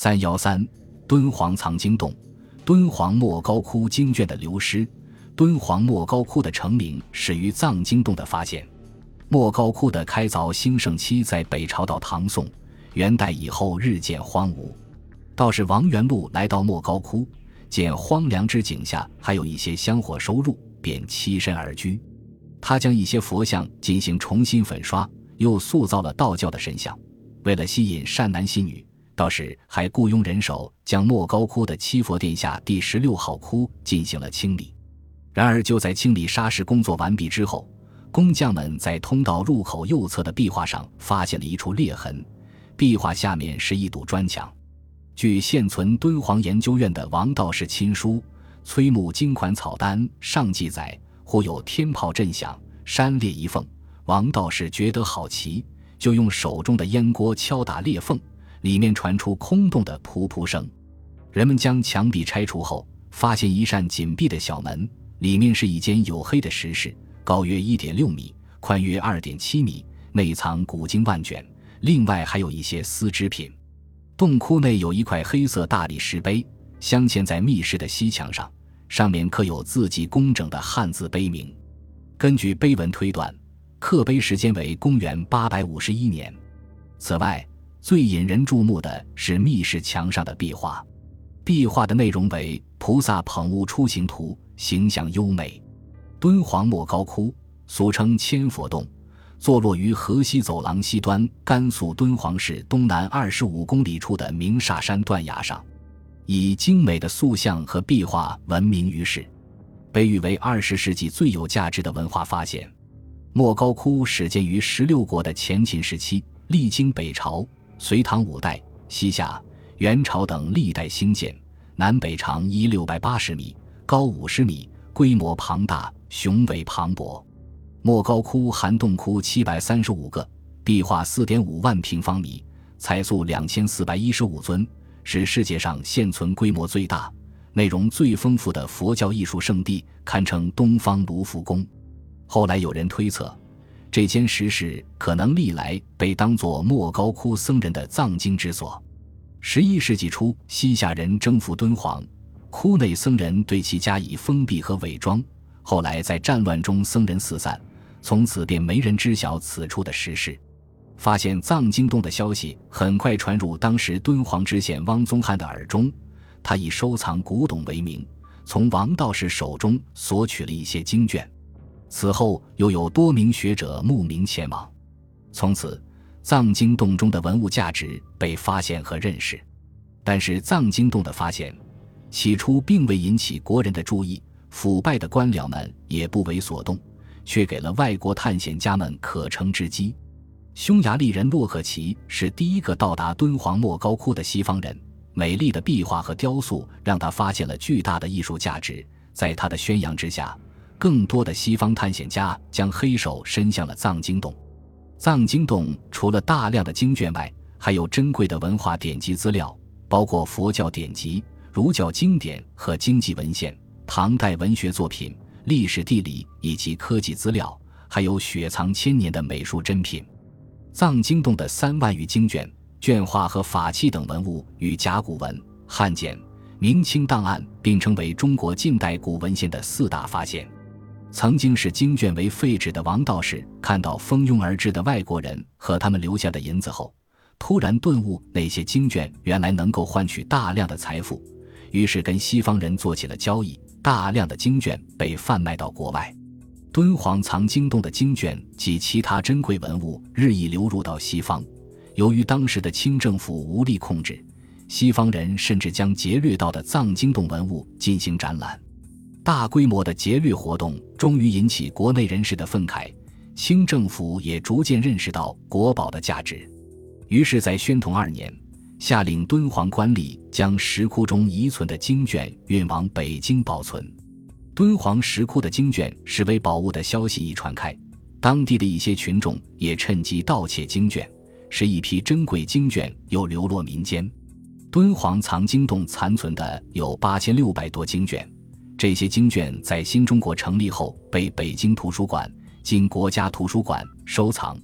三幺三，敦煌藏经洞，敦煌莫高窟经卷的流失。敦煌莫高窟的成名始于藏经洞的发现。莫高窟的开凿兴盛期在北朝到唐宋、元代以后日渐荒芜。道士王元禄来到莫高窟，见荒凉之景下还有一些香火收入，便栖身而居。他将一些佛像进行重新粉刷，又塑造了道教的神像。为了吸引善男信女，道士还雇佣人手将莫高窟的七佛殿下第十六号窟进行了清理。然而，就在清理砂石工作完毕之后，工匠们在通道入口右侧的壁画上发现了一处裂痕，壁画下面是一堵砖墙。据现存敦煌研究院的王道士亲书《崔木金款草单》上记载。忽有天炮震响，山裂一缝。王道士觉得好奇，就用手中的烟锅敲打裂缝，里面传出空洞的噗噗声。人们将墙壁拆除后，发现一扇紧闭的小门，里面是一间黝黑的石室，高约一点六米，宽约二点七米，内藏古经万卷，另外还有一些丝织品。洞窟内有一块黑色大理石碑，镶嵌在密室的西墙上。上面刻有字迹工整的汉字碑铭，根据碑文推断，刻碑时间为公元八百五十一年。此外，最引人注目的是密室墙上的壁画，壁画的内容为菩萨捧物出行图，形象优美。敦煌莫高窟俗称千佛洞，坐落于河西走廊西端，甘肃敦煌市东南二十五公里处的鸣沙山断崖上。以精美的塑像和壁画闻名于世，被誉为二十世纪最有价值的文化发现。莫高窟始建于十六国的前秦时期，历经北朝、隋唐五代、西夏、元朝等历代兴建，南北长一六百八十米，高五十米，规模庞大，雄伟磅礴。莫高窟含洞窟七百三十五个，壁画四点五万平方米，彩塑两千四百一十五尊。是世界上现存规模最大、内容最丰富的佛教艺术圣地，堪称东方卢浮宫。后来有人推测，这间石室可能历来被当作莫高窟僧人的藏经之所。十一世纪初，西夏人征服敦煌，窟内僧人对其加以封闭和伪装。后来在战乱中，僧人四散，从此便没人知晓此处的石室。发现藏经洞的消息很快传入当时敦煌知县汪宗翰的耳中，他以收藏古董为名，从王道士手中索取了一些经卷。此后又有多名学者慕名前往，从此藏经洞中的文物价值被发现和认识。但是藏经洞的发现起初并未引起国人的注意，腐败的官僚们也不为所动，却给了外国探险家们可乘之机。匈牙利人洛克奇是第一个到达敦煌莫高窟的西方人。美丽的壁画和雕塑让他发现了巨大的艺术价值。在他的宣扬之下，更多的西方探险家将黑手伸向了藏经洞。藏经洞除了大量的经卷外，还有珍贵的文化典籍资料，包括佛教典籍、儒教经典和经济文献、唐代文学作品、历史地理以及科技资料，还有雪藏千年的美术珍品。藏经洞的三万余经卷、卷画和法器等文物，与甲骨文、汉简、明清档案并称为中国近代古文献的四大发现。曾经视经卷为废纸的王道士，看到蜂拥而至的外国人和他们留下的银子后，突然顿悟：那些经卷原来能够换取大量的财富，于是跟西方人做起了交易，大量的经卷被贩卖到国外。敦煌藏经洞的经卷及其他珍贵文物日益流入到西方，由于当时的清政府无力控制，西方人甚至将劫掠到的藏经洞文物进行展览。大规模的劫掠活动终于引起国内人士的愤慨，清政府也逐渐认识到国宝的价值，于是，在宣统二年，下令敦煌官吏将石窟中遗存的经卷运往北京保存。敦煌石窟的经卷视为宝物的消息一传开，当地的一些群众也趁机盗窃经卷，使一批珍贵经卷又流落民间。敦煌藏经洞残存的有八千六百多经卷，这些经卷在新中国成立后被北京图书馆（经国家图书馆）收藏，